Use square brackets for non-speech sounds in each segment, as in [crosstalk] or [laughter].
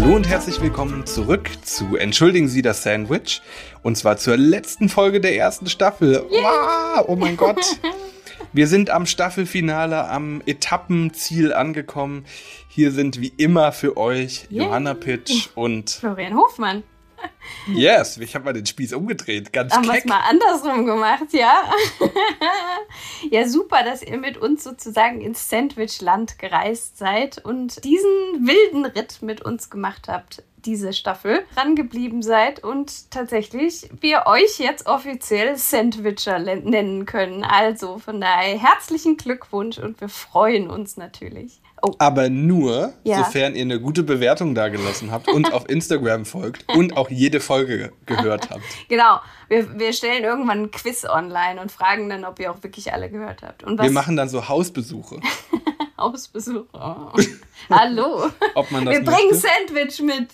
Hallo und herzlich willkommen zurück zu Entschuldigen Sie das Sandwich. Und zwar zur letzten Folge der ersten Staffel. Wow, oh mein Gott. [laughs] Wir sind am Staffelfinale, am Etappenziel angekommen. Hier sind wie immer für euch Yay. Johanna Pitsch und Florian Hofmann. Yes, ich habe mal den Spieß umgedreht, ganz Haben wir es mal andersrum gemacht, ja? [laughs] ja, super, dass ihr mit uns sozusagen ins Sandwichland gereist seid und diesen wilden Ritt mit uns gemacht habt, diese Staffel, rangeblieben seid und tatsächlich wir euch jetzt offiziell Sandwicher nennen können. Also von daher herzlichen Glückwunsch und wir freuen uns natürlich. Oh, Aber nur, Ja. sofern ihr eine gute Bewertung da gelassen habt und auf [laughs] Instagram folgt und auch jede Folge gehört habt. genau. Wir, wir stellen irgendwann ein Quiz online und fragen dann, ob ihr auch wirklich alle gehört habt. Und was Wir machen dann so Hausbesuche. [laughs] Hausbesuch. Oh. [laughs] Hallo. Ob man das Wir bringen möchte. Sandwich mit.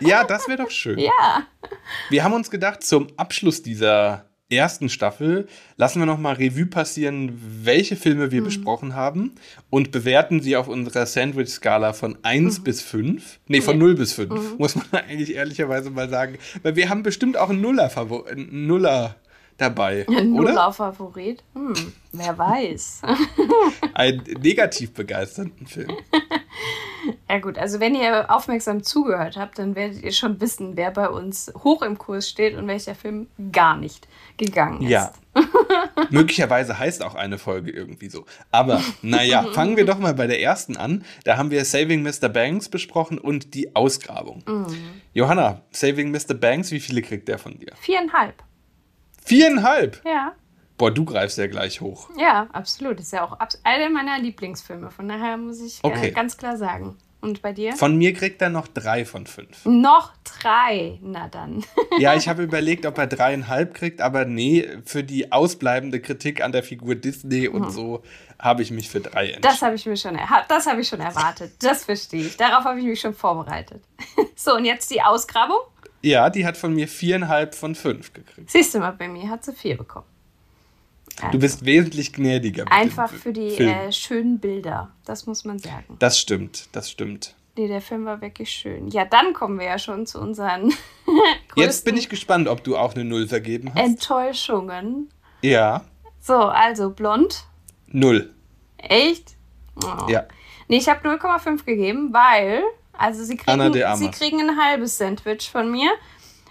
Ja, das wäre doch schön. Ja. Wir haben uns gedacht, zum Abschluss dieser ersten Staffel lassen wir noch mal Revue passieren, welche Filme Mhm. wir besprochen haben und bewerten sie auf unserer Sandwich-Skala von 1 bis 5. Nee, von 0 bis 5, Mhm. muss man [laughs] eigentlich ehrlicherweise mal sagen. Weil wir haben bestimmt auch einen Nuller, einen Nuller dabei, [laughs] Ein oder? Nuller-Favorit. Hm, wer weiß. [laughs] Einen negativ begeisterten Film. Ja gut, also wenn ihr aufmerksam zugehört habt, dann werdet ihr schon wissen, wer bei uns hoch im Kurs steht und welcher Film gar nicht gegangen ist. Ja. [laughs] Möglicherweise heißt auch eine Folge irgendwie so. Aber naja, fangen wir doch mal bei der ersten an. Da haben wir Saving Mr. Banks besprochen und die Ausgrabung. Johanna, Saving Mr. Banks, wie viele kriegt der von dir? Viereinhalb. Viereinhalb! Ja. Boah, du greifst ja gleich hoch. Ja, absolut. Ist ja auch einer meiner Lieblingsfilme. Von daher muss ich äh, Okay. ganz klar sagen. Und bei dir? Von mir kriegt er noch drei von fünf. Noch drei. Na dann. [laughs] Ja, ich [laughs] habe überlegt, ob er dreieinhalb kriegt, aber nee, für die ausbleibende Kritik an der Figur Disney und so habe ich mich für drei entschieden. Das habe ich mir schon, das habe ich schon erwartet. Das verstehe ich. Darauf habe ich mich schon vorbereitet. [laughs] So, und jetzt die Ausgrabung. Ja, die hat von mir viereinhalb von fünf gekriegt. Siehst du mal, bei mir hat sie vier bekommen. Du bist wesentlich gnädiger. Einfach für die äh, schönen Bilder. Das muss man sagen. Das stimmt, das stimmt. Nee, der Film war wirklich schön. Ja, dann kommen wir ja schon zu unseren [laughs] Jetzt bin ich gespannt, ob du auch eine Null vergeben hast. Enttäuschungen. ja, So, also blond. Null. Echt? Oh. Ja. Nee, ich habe 0,5 gegeben, weil, also sie kriegen, sie kriegen ein halbes Sandwich von mir,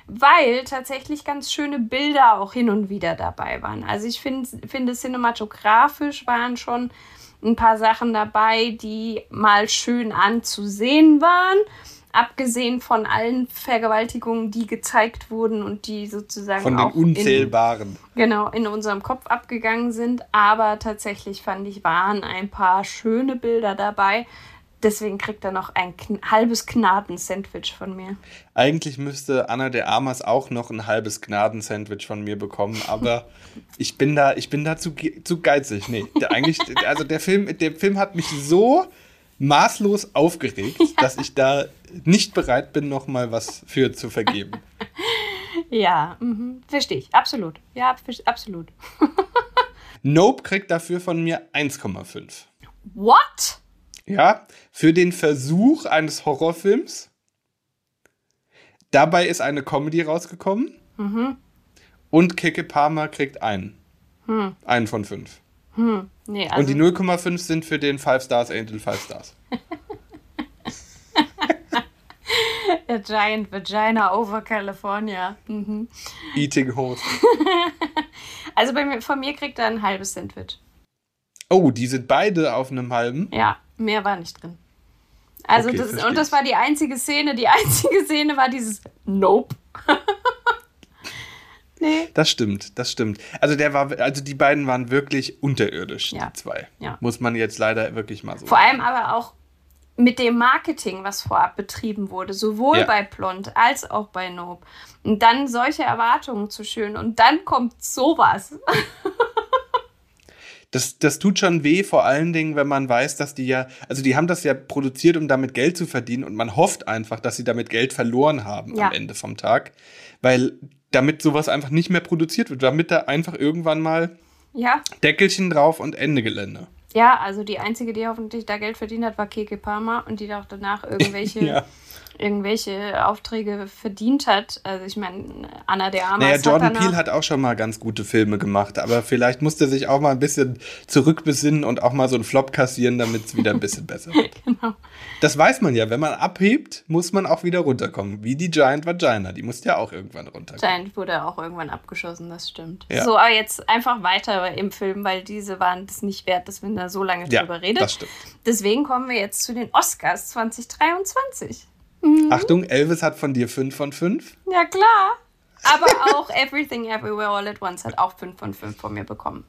weil tatsächlich ganz schöne Bilder auch hin und wieder dabei waren. Also ich find, finde, cinematografisch waren schon ein paar Sachen dabei, die mal schön anzusehen waren. Abgesehen von allen Vergewaltigungen, die gezeigt wurden und die sozusagen Von den auch in, Unzählbaren. genau in unserem Kopf abgegangen sind. Aber tatsächlich fand ich, waren ein paar schöne Bilder dabei. Deswegen kriegt er noch ein kn halbes Gnaden-Sandwich von mir. Eigentlich müsste Anna de Armas auch noch ein halbes Gnadensandwich von mir bekommen, aber [laughs] ich bin da, ich bin da zu, zu geizig. Nee, der, eigentlich, also der Film, der Film hat mich so maßlos aufgeregt, [laughs] dass ich da nicht bereit bin, noch mal was für zu vergeben. [laughs] Ja, mhm. verstehe ich. Absolut. Ja, absolut. Nope kriegt dafür von mir 1,5. What? Ja, für den Versuch eines Horrorfilms. Dabei ist eine Comedy rausgekommen. Und Keke Palmer kriegt einen. Einen von fünf. Nee, also Und die 0,5 sind für den 5 Stars Angel 5 Stars. [laughs] der Giant Vagina over California. Mhm. Eating Host. [laughs] Also bei mir, von mir kriegt er ein halbes Sandwich. Oh, die sind beide auf einem halben. Ja, mehr war nicht drin. Also Okay, das, verstehe und das war die einzige Szene. Die [laughs] einzige Szene war dieses Nope. [laughs] nee. Das stimmt, das stimmt. Also der war, also die beiden waren wirklich unterirdisch, Ja. die zwei. Ja. Muss man jetzt leider wirklich mal so. Vor allem aber auch mit dem Marketing, was vorab betrieben wurde, sowohl Ja. bei Blond als auch bei Nope. Und dann solche Erwartungen zu schüren und dann kommt sowas. [laughs] Das, das tut schon weh, vor allen Dingen, wenn man weiß, dass die ja, also die haben das ja produziert, um damit Geld zu verdienen und man hofft einfach, dass sie damit Geld verloren haben Ja. am Ende vom Tag, weil damit sowas einfach nicht mehr produziert wird, damit da einfach irgendwann mal Ja, Deckelchen drauf und Ende Gelände. Ja, also die einzige, die hoffentlich da Geld verdient hat, war Keke Palmer und die auch danach irgendwelche, [laughs] ja. Irgendwelche Aufträge verdient hat. Also ich meine, Anna de Armas. Naja, Jordan Peele hat auch schon mal ganz gute Filme gemacht, aber vielleicht musste er sich auch mal ein bisschen zurückbesinnen und auch mal so einen Flop kassieren, damit es wieder ein bisschen besser wird. [laughs] genau. Das weiß man ja, wenn man abhebt, muss man auch wieder runterkommen. Wie die Giant Vagina, die musste ja auch irgendwann runterkommen. Giant wurde auch irgendwann abgeschossen, das stimmt. Ja. So, aber jetzt einfach weiter im Film, weil diese waren es nicht wert, dass wir da so lange ja, drüber reden. Das stimmt. Deswegen kommen wir jetzt zu den Oscars 2023. Mhm. Achtung, Elvis hat von dir 5 von 5. Ja, klar. Aber auch Everything Everywhere All at Once hat auch 5 von 5 von mir bekommen.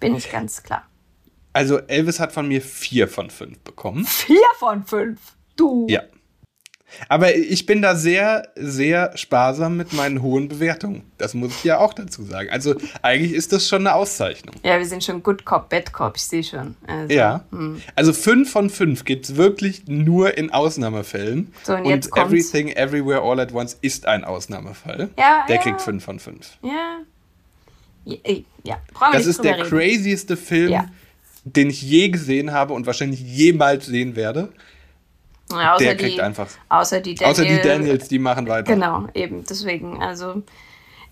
Bin ich ganz klar. Also Elvis hat von mir 4 von 5 bekommen. 4 von 5? Du? Ja. Aber ich bin da sehr, sehr sparsam mit meinen hohen Bewertungen. Das muss ich ja auch dazu sagen. Also eigentlich ist das schon eine Auszeichnung. Ja, wir sind schon Good Cop, Bad Cop, ich sehe schon. Also, ja. Hm. Also fünf von fünf gibt es wirklich nur in Ausnahmefällen. So, und, und Everything Everywhere All at Once ist ein Ausnahmefall. Ja, Der ja. kriegt fünf von fünf. Ja. Ja, Das ist der reden. crazieste Film, ja. den ich je gesehen habe und wahrscheinlich jemals sehen werde. Ja, der kriegt die, einfach. Außer die, Daniel, außer die Daniels, die machen weiter. Genau, eben. Deswegen, also.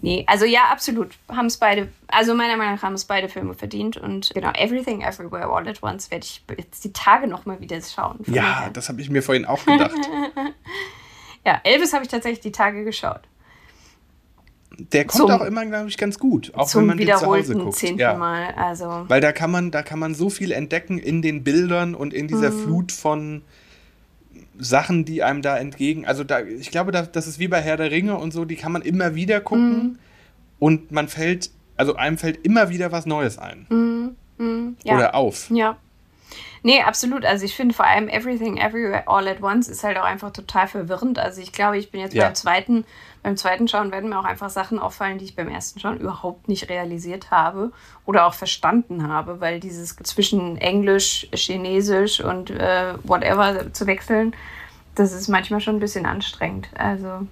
Nee, also ja, absolut. Haben es beide, also meiner Meinung nach haben es beide Filme verdient. Und genau, Everything Everywhere All at Once werde ich jetzt die Tage nochmal wieder schauen. Ja, das habe ich mir vorhin auch gedacht. [laughs] ja, Elvis habe ich tatsächlich die Tage geschaut. Der kommt zum, auch immer, glaube ich, ganz gut. Auch zum wenn man wiederholten zu Hause guckt. zehnten ja. Mal. Also. Weil da kann man, da kann man so viel entdecken in den Bildern und in dieser mhm. Flut von Sachen, die einem da entgegen, also da, ich glaube, da, das ist wie bei Herr der Ringe und so, die kann man immer wieder gucken mhm. und man fällt, also einem fällt immer wieder was Neues ein. Mhm. Mhm. Ja. Oder auf. Ja. Nee, absolut. Also ich finde vor allem Everything Everywhere All at Once ist halt auch einfach total verwirrend. Also ich glaube, ich bin jetzt ja. beim zweiten, beim zweiten Schauen werden mir auch einfach Sachen auffallen, die ich beim ersten Schauen überhaupt nicht realisiert habe oder auch verstanden habe, weil dieses zwischen Englisch, Chinesisch und äh, whatever zu wechseln, das ist manchmal schon ein bisschen anstrengend. Also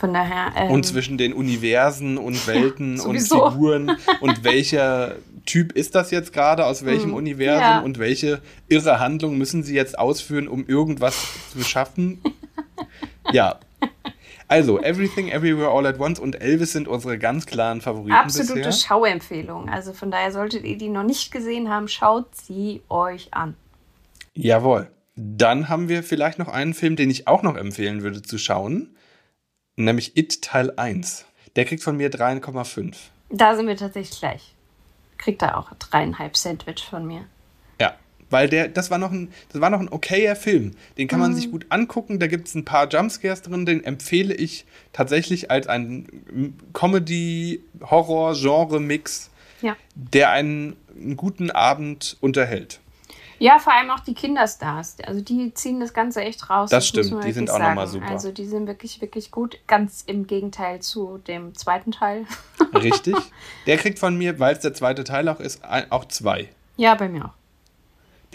von daher. Ähm, und zwischen den Universen und Welten [laughs] und Figuren und welcher Typ ist das jetzt gerade, aus welchem hm, Universum ja. und welche irre Handlung müssen sie jetzt ausführen, um irgendwas zu schaffen? [laughs] ja. Also, Everything, Everywhere, All at Once und Elvis sind unsere ganz klaren Favoriten. Absolute bisher. Schauempfehlung. Also von daher solltet ihr die noch nicht gesehen haben, schaut sie euch an. Jawohl. Dann haben wir vielleicht noch einen Film, den ich auch noch empfehlen würde zu schauen, nämlich It Teil 1. Der kriegt von mir 3,5. Da sind wir tatsächlich gleich kriegt er auch dreieinhalb Sandwich von mir. Ja, weil der, das war noch ein, das war noch ein okayer Film. Den kann man mhm. sich gut angucken. Da gibt es ein paar Jumpscares drin. Den empfehle ich tatsächlich als ein Comedy-Horror-Genre-Mix, ja. der einen, einen guten Abend unterhält. Ja, vor allem auch die Kinderstars. Also die ziehen das Ganze echt raus. Das, das stimmt, die sind auch nochmal super. Also die sind wirklich, wirklich gut. Ganz im Gegenteil zu dem zweiten Teil. [laughs] Richtig. Der kriegt von mir, weil es der zweite Teil auch ist, auch zwei. Ja, bei mir auch.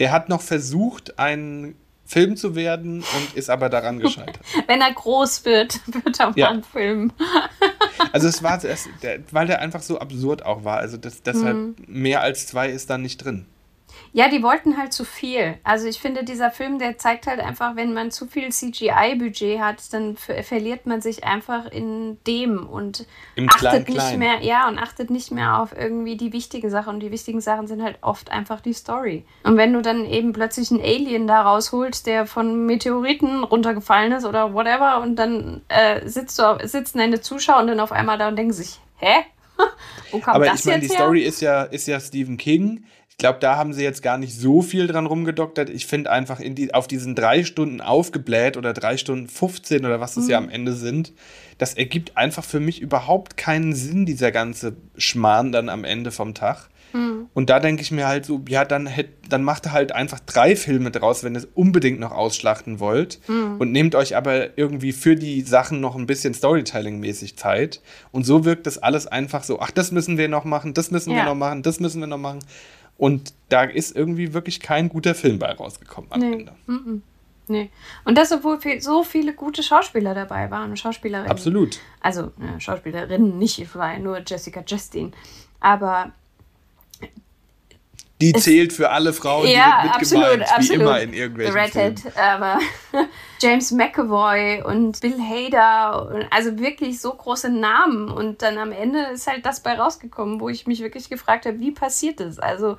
Der hat noch versucht, ein Film zu werden und ist aber daran gescheitert. [laughs] Wenn er groß wird, wird er mal ja. ein Film. [laughs] also es war, es, der, weil der einfach so absurd auch war. Also das, deshalb hm. mehr als zwei ist da nicht drin. Ja, die wollten halt zu viel. Also ich finde, dieser Film, der zeigt halt einfach, wenn man zu viel CGI-Budget hat, dann verliert man sich einfach in dem und Im achtet Klein, nicht mehr, ja, und achtet nicht mehr auf irgendwie die wichtigen Sachen. Und die wichtigen Sachen sind halt oft einfach die Story. Und wenn du dann eben plötzlich einen Alien da rausholst, der von Meteoriten runtergefallen ist oder whatever, und dann äh, sitzt du, sitzen deine Zuschauer und dann auf einmal da und denken sich, hä? [laughs] Wo kommt Aber das ich meine, die her? Story ist ja, ist ja Stephen King ich glaube, da haben sie jetzt gar nicht so viel dran rumgedoktert. Ich finde einfach in die, auf diesen drei Stunden aufgebläht oder drei Stunden 15 oder was es mhm. ja am Ende sind, das ergibt einfach für mich überhaupt keinen Sinn, dieser ganze Schmarrn dann am Ende vom Tag. Mhm. Und da denke ich mir halt so, ja, dann, hätt, dann macht halt einfach drei Filme draus, wenn ihr es unbedingt noch ausschlachten wollt. Mhm. Und nehmt euch aber irgendwie für die Sachen noch ein bisschen Storytelling-mäßig Zeit. Und so wirkt das alles einfach so, ach, das müssen wir noch machen, das müssen ja. wir noch machen, das müssen wir noch machen. Und da ist irgendwie wirklich kein guter Film bei rausgekommen am nee. Ende. Mm. Nee. Und das, obwohl so viele gute Schauspieler dabei waren, Schauspielerinnen. Absolut. Also äh, Schauspielerinnen nicht, es war nur Jessica Chastain. Aber Die zählt für alle Frauen, ja, die mit absolut, absolut. wie immer in irgendwelchen The Redhead, Filmen. aber [laughs] James McAvoy und Bill Hader, also wirklich so große Namen. Und dann am Ende ist halt das bei rausgekommen, wo ich mich wirklich gefragt habe, wie passiert das? Also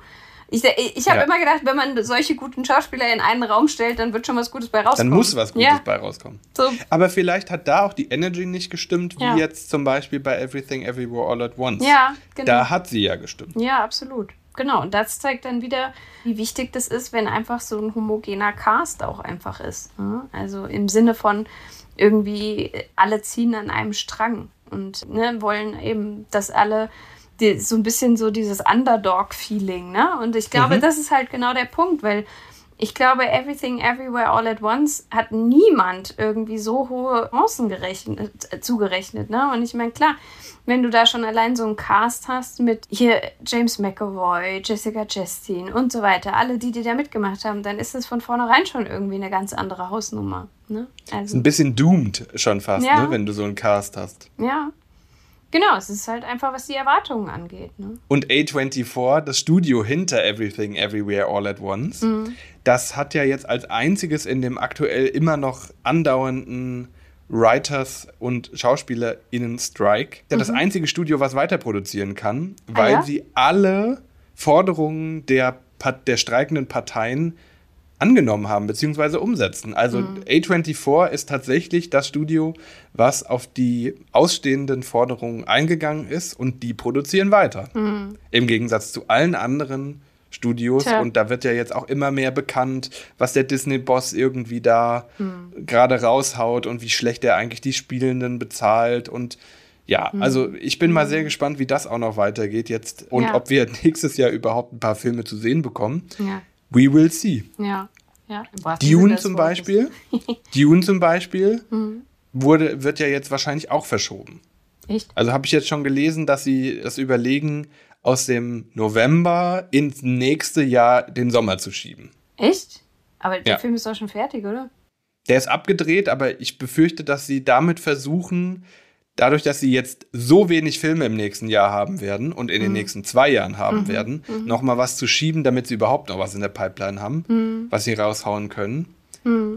ich, ich habe Ja. immer gedacht, wenn man solche guten Schauspieler in einen Raum stellt, dann wird schon was Gutes bei Dann rauskommen. muss was Gutes ja, bei rauskommen. So, Aber vielleicht hat da auch die Energy nicht gestimmt, wie Ja. jetzt zum Beispiel bei Everything Everywhere All at Once. ja, genau. Da hat sie ja gestimmt. Ja, absolut. Genau. Und das zeigt dann wieder, wie wichtig das ist, wenn einfach so ein homogener Cast auch einfach ist. ne? Also im Sinne von irgendwie alle ziehen an einem Strang und ne, wollen eben, dass alle die, so ein bisschen so dieses Underdog-Feeling. Ne? Und ich glaube, Mhm. das ist halt genau der Punkt, weil ich glaube, Everything Everywhere All at Once hat niemand irgendwie so hohe Chancen gerechnet, äh, zugerechnet. Ne? Und ich meine, klar, wenn du da schon allein so einen Cast hast mit hier James McAvoy, Jessica Chastain und so weiter, alle, die, die da mitgemacht haben, dann ist es von vornherein schon irgendwie eine ganz andere Hausnummer. Ne? Ist Also, ein bisschen doomed schon fast, Ja. ne, wenn du so einen Cast hast. ja. Genau, es ist halt einfach, was die Erwartungen angeht. Ne? Und A24, das Studio hinter Everything Everywhere All at Once, Mhm. das hat ja jetzt als einziges in dem aktuell immer noch andauernden Writers und SchauspielerInnen Strike, ja das einzige Studio, was weiter produzieren kann, weil Mhm. Ah, ja? sie alle Forderungen der, der streikenden Parteien angenommen haben bzw. umsetzen. Also Mhm. A24 ist tatsächlich das Studio, was auf die ausstehenden Forderungen eingegangen ist und die produzieren weiter. Im Gegensatz zu allen anderen Studios. Tja. Und da wird ja jetzt auch immer mehr bekannt, was der Disney-Boss irgendwie da gerade raushaut und wie schlecht er eigentlich die Spielenden bezahlt und ja, also ich bin mal sehr gespannt, wie das auch noch weitergeht jetzt und Ja. ob wir [laughs] nächstes Jahr überhaupt ein paar Filme zu sehen bekommen. Ja, We will see. ja, ja. [laughs] Dune zum. Beispiel, Dune zum Beispiel wurde, wird ja jetzt wahrscheinlich auch verschoben. Echt? Also habe ich jetzt schon gelesen, dass sie das überlegen, aus dem November ins nächste Jahr den Sommer zu schieben. Echt? Aber der Ja. Film ist doch schon fertig, oder? Der ist abgedreht, aber ich befürchte, dass sie damit versuchen, dadurch, dass sie jetzt so wenig Filme im nächsten Jahr haben werden und Mhm. in den nächsten zwei Jahren haben werden, noch mal was zu schieben, damit sie überhaupt noch was in der Pipeline haben, Mhm. was sie raushauen können.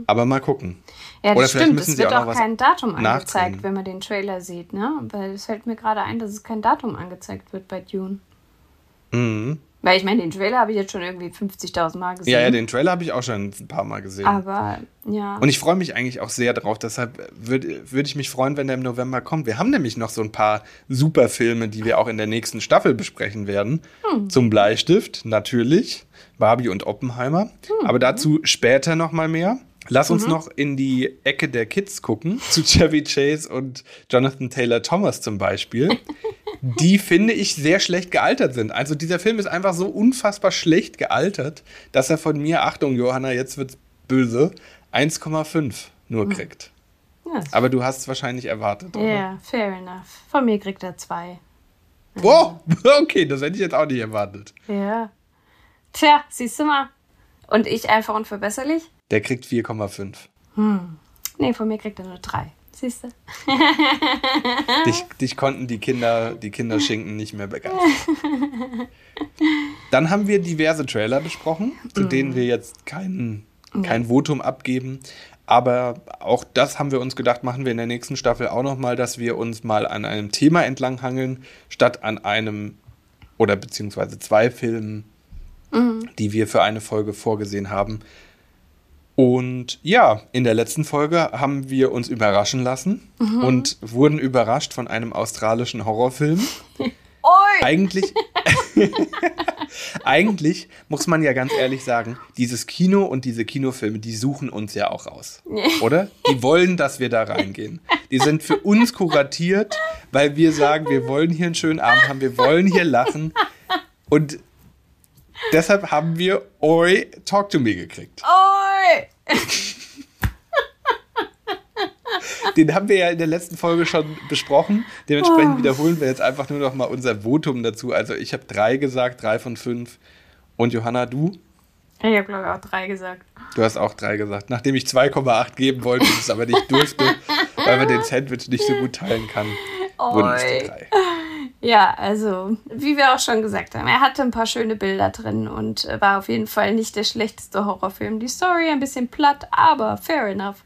Aber mal gucken. Ja, Oder stimmt. Es wird auch auch kein Datum angezeigt, wenn man den Trailer sieht, ne? Weil es fällt mir gerade ein, dass es kein Datum angezeigt wird bei Dune. Mhm. Weil ich meine, den Trailer habe ich jetzt schon irgendwie 50.000 Mal gesehen. Ja, ja, den Trailer habe ich auch schon ein paar Mal gesehen. Aber ja. Und ich freue mich eigentlich auch sehr drauf. Deshalb würde würd ich mich freuen, wenn der im November kommt. Wir haben nämlich noch so ein paar super Filme, die wir auch in der nächsten Staffel besprechen werden. Zum Bleistift, natürlich. Barbie und Oppenheimer. Aber dazu später noch mal mehr. Lass uns noch in die Ecke der Kids gucken. Zu Chevy Chase und Jonathan Taylor Thomas zum Beispiel. [laughs] die finde ich sehr schlecht gealtert sind. Also dieser Film ist einfach so unfassbar schlecht gealtert, dass er von mir, Achtung Johanna, jetzt wird's böse, 1,5 nur kriegt. ja, Aber du hast es wahrscheinlich erwartet, oder? ja, fair enough. Von mir kriegt er zwei. Oh, [laughs] okay, das hätte ich jetzt auch nicht erwartet. Ja. Tja, siehst du mal. Und ich einfach unverbesserlich? Der kriegt 4,5. Nee, von mir kriegt er nur drei. Siehst du? [laughs] Dich, dich konnten die Kinder, die Kinderschinken nicht mehr begeistern. Dann haben wir diverse Trailer besprochen, zu denen wir jetzt kein, kein Votum abgeben. Aber auch das haben wir uns gedacht, machen wir in der nächsten Staffel auch nochmal, dass wir uns mal an einem Thema entlanghangeln, statt an einem oder beziehungsweise zwei Filmen, die wir für eine Folge vorgesehen haben. Und ja, in der letzten Folge haben wir uns überraschen lassen und wurden überrascht von einem australischen Horrorfilm. [laughs] Oi! Eigentlich, [laughs] eigentlich muss man ja ganz ehrlich sagen, dieses Kino und diese Kinofilme, die suchen uns ja auch raus. [laughs] Oder? Die wollen, dass wir da reingehen. Die sind für uns kuratiert, weil wir sagen, wir wollen hier einen schönen Abend haben, wir wollen hier lachen. Und deshalb haben wir Oi Talk to Me gekriegt. Oi! Den haben wir ja in der letzten Folge schon besprochen. Dementsprechend wiederholen wir jetzt einfach nur noch mal unser Votum dazu. Also ich habe drei gesagt, drei von fünf. Und Johanna, du? Ich habe, glaube ich, auch drei gesagt. Du hast auch drei gesagt. Nachdem ich 2,8 geben wollte, es aber nicht durfte, weil man den Sandwich nicht so gut teilen kann, wurden es die drei. Ja, also wie wir auch schon gesagt haben, er hatte ein paar schöne Bilder drin und war auf jeden Fall nicht der schlechteste Horrorfilm. Die Story ein bisschen platt, aber fair enough.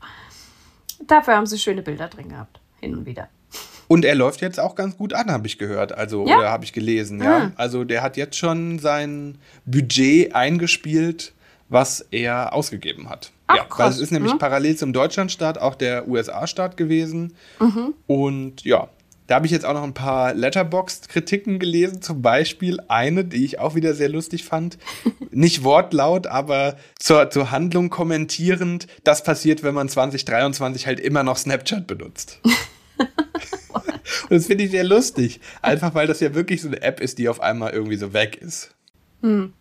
Dafür haben sie schöne Bilder drin gehabt, hin und wieder. Und er läuft jetzt auch ganz gut an, habe ich gehört. Also, ja? oder habe ich gelesen, ja. Ah. Also, der hat jetzt schon sein Budget eingespielt, was er ausgegeben hat. Ach, ja, krass. weil es ist nämlich mhm. parallel zum Deutschlandstart auch der USA-Start gewesen. Mhm. Und ja, da habe ich jetzt auch noch ein paar Letterboxd-Kritiken gelesen, zum Beispiel eine, die ich auch wieder sehr lustig fand. [laughs] Nicht wortlaut, aber zur, zur Handlung kommentierend. Das passiert, wenn man 2023 halt immer noch Snapchat benutzt. [laughs] Und das finde ich sehr lustig. Einfach weil das ja wirklich so eine App ist, die auf einmal irgendwie so weg ist. Hm.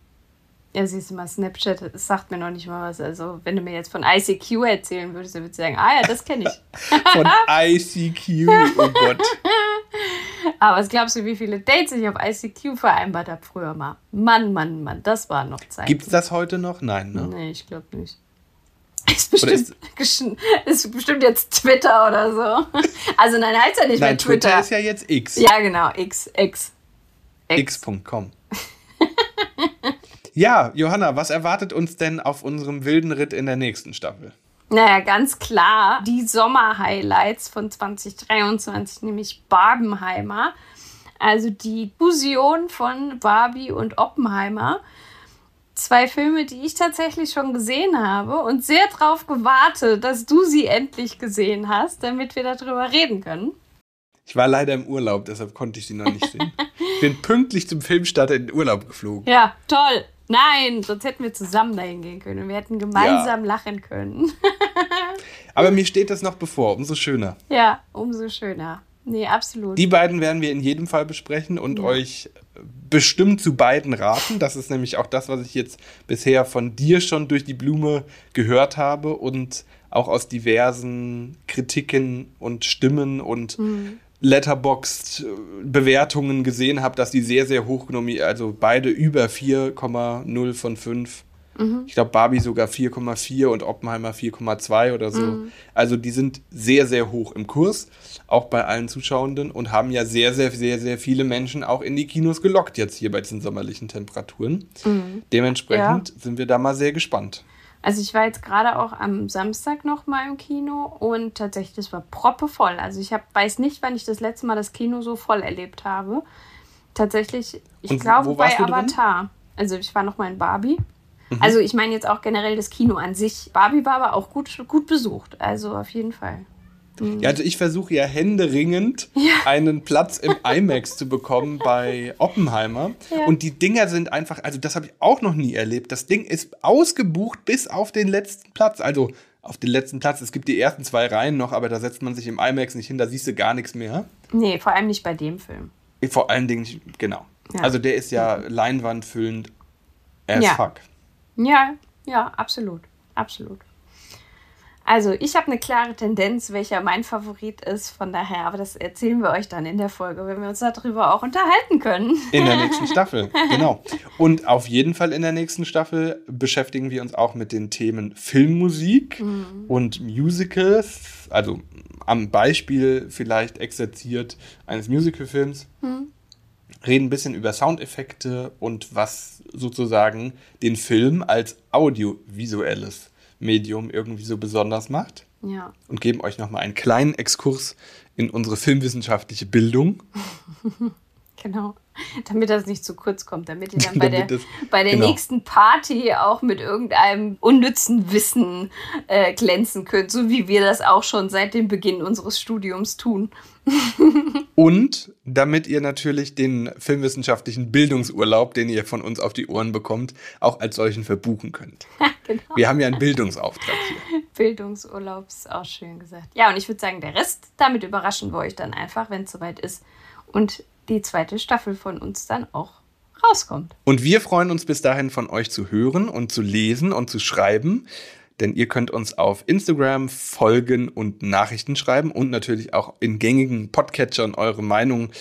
Ja, siehst du mal, Snapchat sagt mir noch nicht mal was. Also, wenn du mir jetzt von ICQ erzählen würdest, dann würdest du sagen, ah ja, das kenne ich. [laughs] von ICQ, oh Gott. [laughs] Aber was glaubst du, wie viele Dates ich auf ICQ vereinbart habe früher mal? Mann, Mann, Mann, das war noch Zeit. Gibt es das heute noch? Nein, ne? Nee, ich glaube nicht. Ist bestimmt, ist, ist bestimmt jetzt Twitter oder so. [laughs] Also nein, heißt ja nicht nein, mehr Twitter. Twitter ist ja jetzt X. Ja, genau, X, X. X.com. ja, Johanna, was erwartet uns denn auf unserem wilden Ritt in der nächsten Staffel? Naja, ganz klar, die Sommer-Highlights von 2023, nämlich Barbenheimer. Also die Fusion von Barbie und Oppenheimer zwei Filme, die ich tatsächlich schon gesehen habe und sehr darauf gewartet, dass du sie endlich gesehen hast, damit wir darüber reden können. Ich war leider im Urlaub, deshalb konnte ich sie noch nicht sehen. ich [laughs] bin pünktlich zum Filmstart in den Urlaub geflogen. Ja, toll. Nein, sonst hätten wir zusammen dahin gehen können und wir hätten gemeinsam ja. lachen können. [laughs] Aber mir steht das noch bevor, umso schöner. Ja, umso schöner. Nee, absolut. Die beiden werden wir in jedem Fall besprechen und ja. euch bestimmt zu beiden raten. Das ist nämlich auch das, was ich jetzt bisher von dir schon durch die Blume gehört habe und auch aus diversen Kritiken und Stimmen und mhm. Letterboxd-Bewertungen gesehen habe, dass die sehr, sehr hoch genommen, also beide über 4,0 von 5 Mhm. Ich glaube, Barbie sogar 4,4 und Oppenheimer 4,2 oder so. Mhm. Also die sind sehr, sehr hoch im Kurs, auch bei allen Zuschauenden und haben ja sehr, sehr, sehr, sehr viele Menschen auch in die Kinos gelockt jetzt hier bei diesen sommerlichen Temperaturen. Mhm. Dementsprechend ja. sind wir da mal sehr gespannt. Also ich war jetzt gerade auch am Samstag noch mal im Kino und tatsächlich, das war proppevoll. Also ich hab, weiß nicht, wann ich das letzte Mal das Kino so voll erlebt habe. Tatsächlich, ich glaube bei Avatar. Drin? Also ich war noch mal in Barbie Mhm. Also ich meine jetzt auch generell das Kino an sich. Barbie war aber auch gut, gut besucht. Also auf jeden Fall. Mhm. Ja, also ich versuche ja händeringend [laughs] ja. einen Platz im IMAX zu bekommen [laughs] bei Oppenheimer. Ja. Und die Dinger sind einfach, also das habe ich auch noch nie erlebt. Das Ding ist ausgebucht bis auf den letzten Platz. Also auf den letzten Platz. Es gibt die ersten zwei Reihen noch, aber da setzt man sich im IMAX nicht hin, da siehst du gar nichts mehr. Nee, vor allem nicht bei dem Film. Vor allen Dingen, genau. Ja. Also der ist ja leinwandfüllend as ja. fuck. Ja, ja, absolut. Absolut. Also, ich habe eine klare Tendenz, welcher mein Favorit ist. Von daher, aber das erzählen wir euch dann in der Folge, wenn wir uns darüber auch unterhalten können. In der nächsten [laughs] Staffel, genau. Und auf jeden Fall in der nächsten Staffel beschäftigen wir uns auch mit den Themen Filmmusik mhm. und Musicals. Also am Beispiel vielleicht exerziert eines Musicalfilms. Mhm reden ein bisschen über Soundeffekte und was sozusagen den Film als audiovisuelles Medium irgendwie so besonders macht. Ja. Und geben euch nochmal einen kleinen Exkurs in unsere filmwissenschaftliche Bildung. [laughs] Genau. Damit das nicht zu kurz kommt, damit ihr dann bei der, das, bei der genau. nächsten Party auch mit irgendeinem unnützen Wissen äh, glänzen könnt, so wie wir das auch schon seit dem Beginn unseres Studiums tun. [laughs] Und damit ihr natürlich den filmwissenschaftlichen Bildungsurlaub, den ihr von uns auf die Ohren bekommt, auch als solchen verbuchen könnt. [laughs] genau. Wir haben ja einen Bildungsauftrag hier. Bildungsurlaub ist auch schön gesagt. Ja, und ich würde sagen, der Rest, damit überraschen wir euch dann einfach, wenn es soweit ist. Und die zweite Staffel von uns dann auch rauskommt. Und wir freuen uns bis dahin von euch zu hören und zu lesen und zu schreiben denn ihr könnt uns auf Instagram folgen und Nachrichten schreiben und natürlich auch in gängigen Podcatchern eure Meinung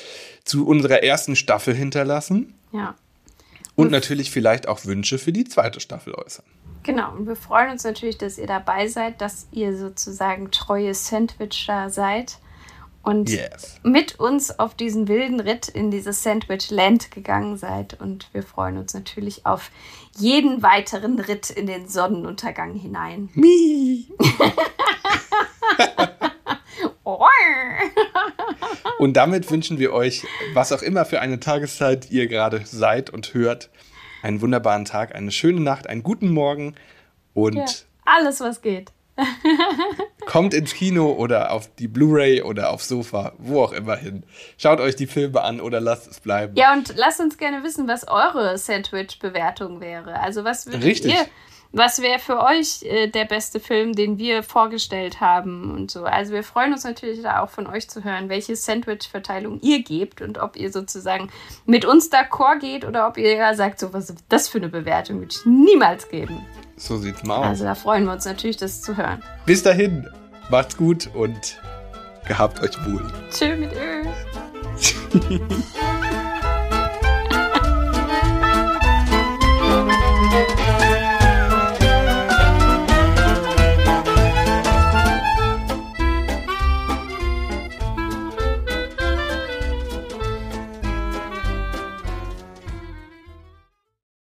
zu unserer ersten Staffel hinterlassen. Ja. Und, und natürlich vielleicht auch Wünsche für die zweite Staffel äußern. Genau, und wir freuen uns natürlich, dass ihr dabei seid, dass ihr sozusagen treue Sandwicher seid und yes. mit uns auf diesen wilden Ritt in dieses Sandwich Land gegangen seid. Und wir freuen uns natürlich auf jeden weiteren Ritt in den Sonnenuntergang hinein. [laughs] [laughs] Und damit wünschen wir euch, was auch immer für eine Tageszeit ihr gerade seid und hört, einen wunderbaren Tag, eine schöne Nacht, einen guten Morgen und ja, alles, was geht. [laughs] Kommt ins Kino oder auf die Blu-ray oder aufs Sofa, wo auch immer hin. Schaut euch die Filme an oder lasst es bleiben. Ja, und lasst uns gerne wissen, was eure Sandwich-Bewertung wäre. Also was würdet ihr, was wäre für euch äh, der beste Film, den wir vorgestellt haben und so. Also wir freuen uns natürlich da auch von euch zu hören, welche Sandwich-Verteilung ihr gebt und ob ihr sozusagen mit uns d'accord geht oder ob ihr ja sagt, so was das für eine Bewertung würde ich niemals geben. So sieht's mal aus. Also da freuen wir uns natürlich, das zu hören. Bis dahin, macht's gut und gehabt euch wohl. Tschö mit Öl. [laughs]